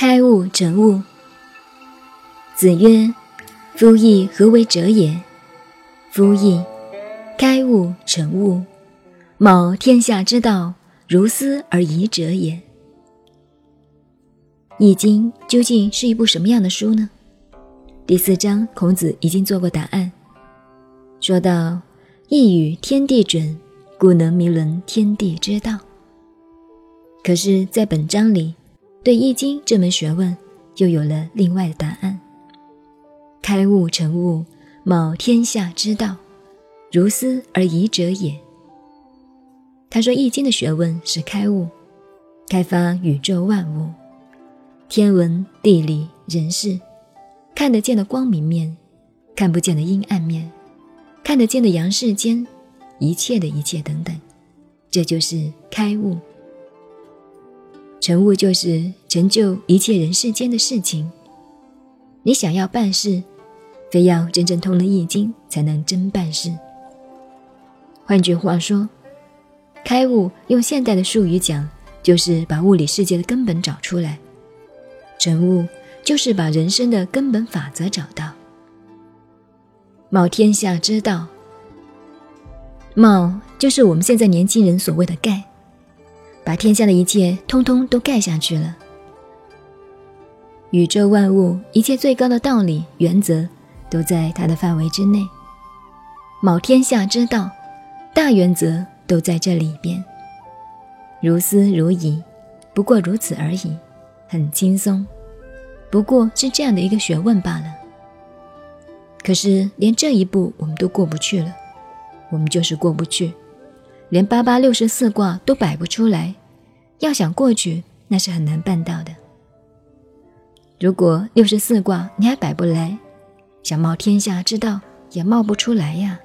成物。子曰：“夫义何为者也？夫义，开悟成物，谋天下之道，如斯而已者也。”《易经》究竟是一部什么样的书呢？第四章，孔子已经做过答案，说到：“易与天地准，故能明伦天地之道。”可是，在本章里，对《易经》这门学问又有了另外的答案。开悟成悟，卯天下之道，如斯而已者也。他说，《易经》的学问是开悟，开发宇宙万物，天文、地理、人事，看得见的光明面，看不见的阴暗面，看得见的阳世间，一切的一切等等，这就是开悟。成物就是成就一切人世间的事情。你想要办事，非要真正通了易经才能真办事。换句话说，开悟用现代的术语讲，就是把物理世界的根本找出来；成物就是把人生的根本法则找到。冒天下之道，冒就是我们现在年轻人所谓的盖。把天下的一切通通都盖下去了。宇宙万物一切最高的道理原则，都在它的范围之内。某天下之道，大原则都在这里边。如斯如矣，不过如此而已，很轻松。不过是这样的一个学问罢了。可是连这一步我们都过不去了，我们就是过不去，连八八六十四卦都摆不出来。要想过去，那是很难办到的。如果六十四卦你还摆不来，想冒天下之道也冒不出来呀。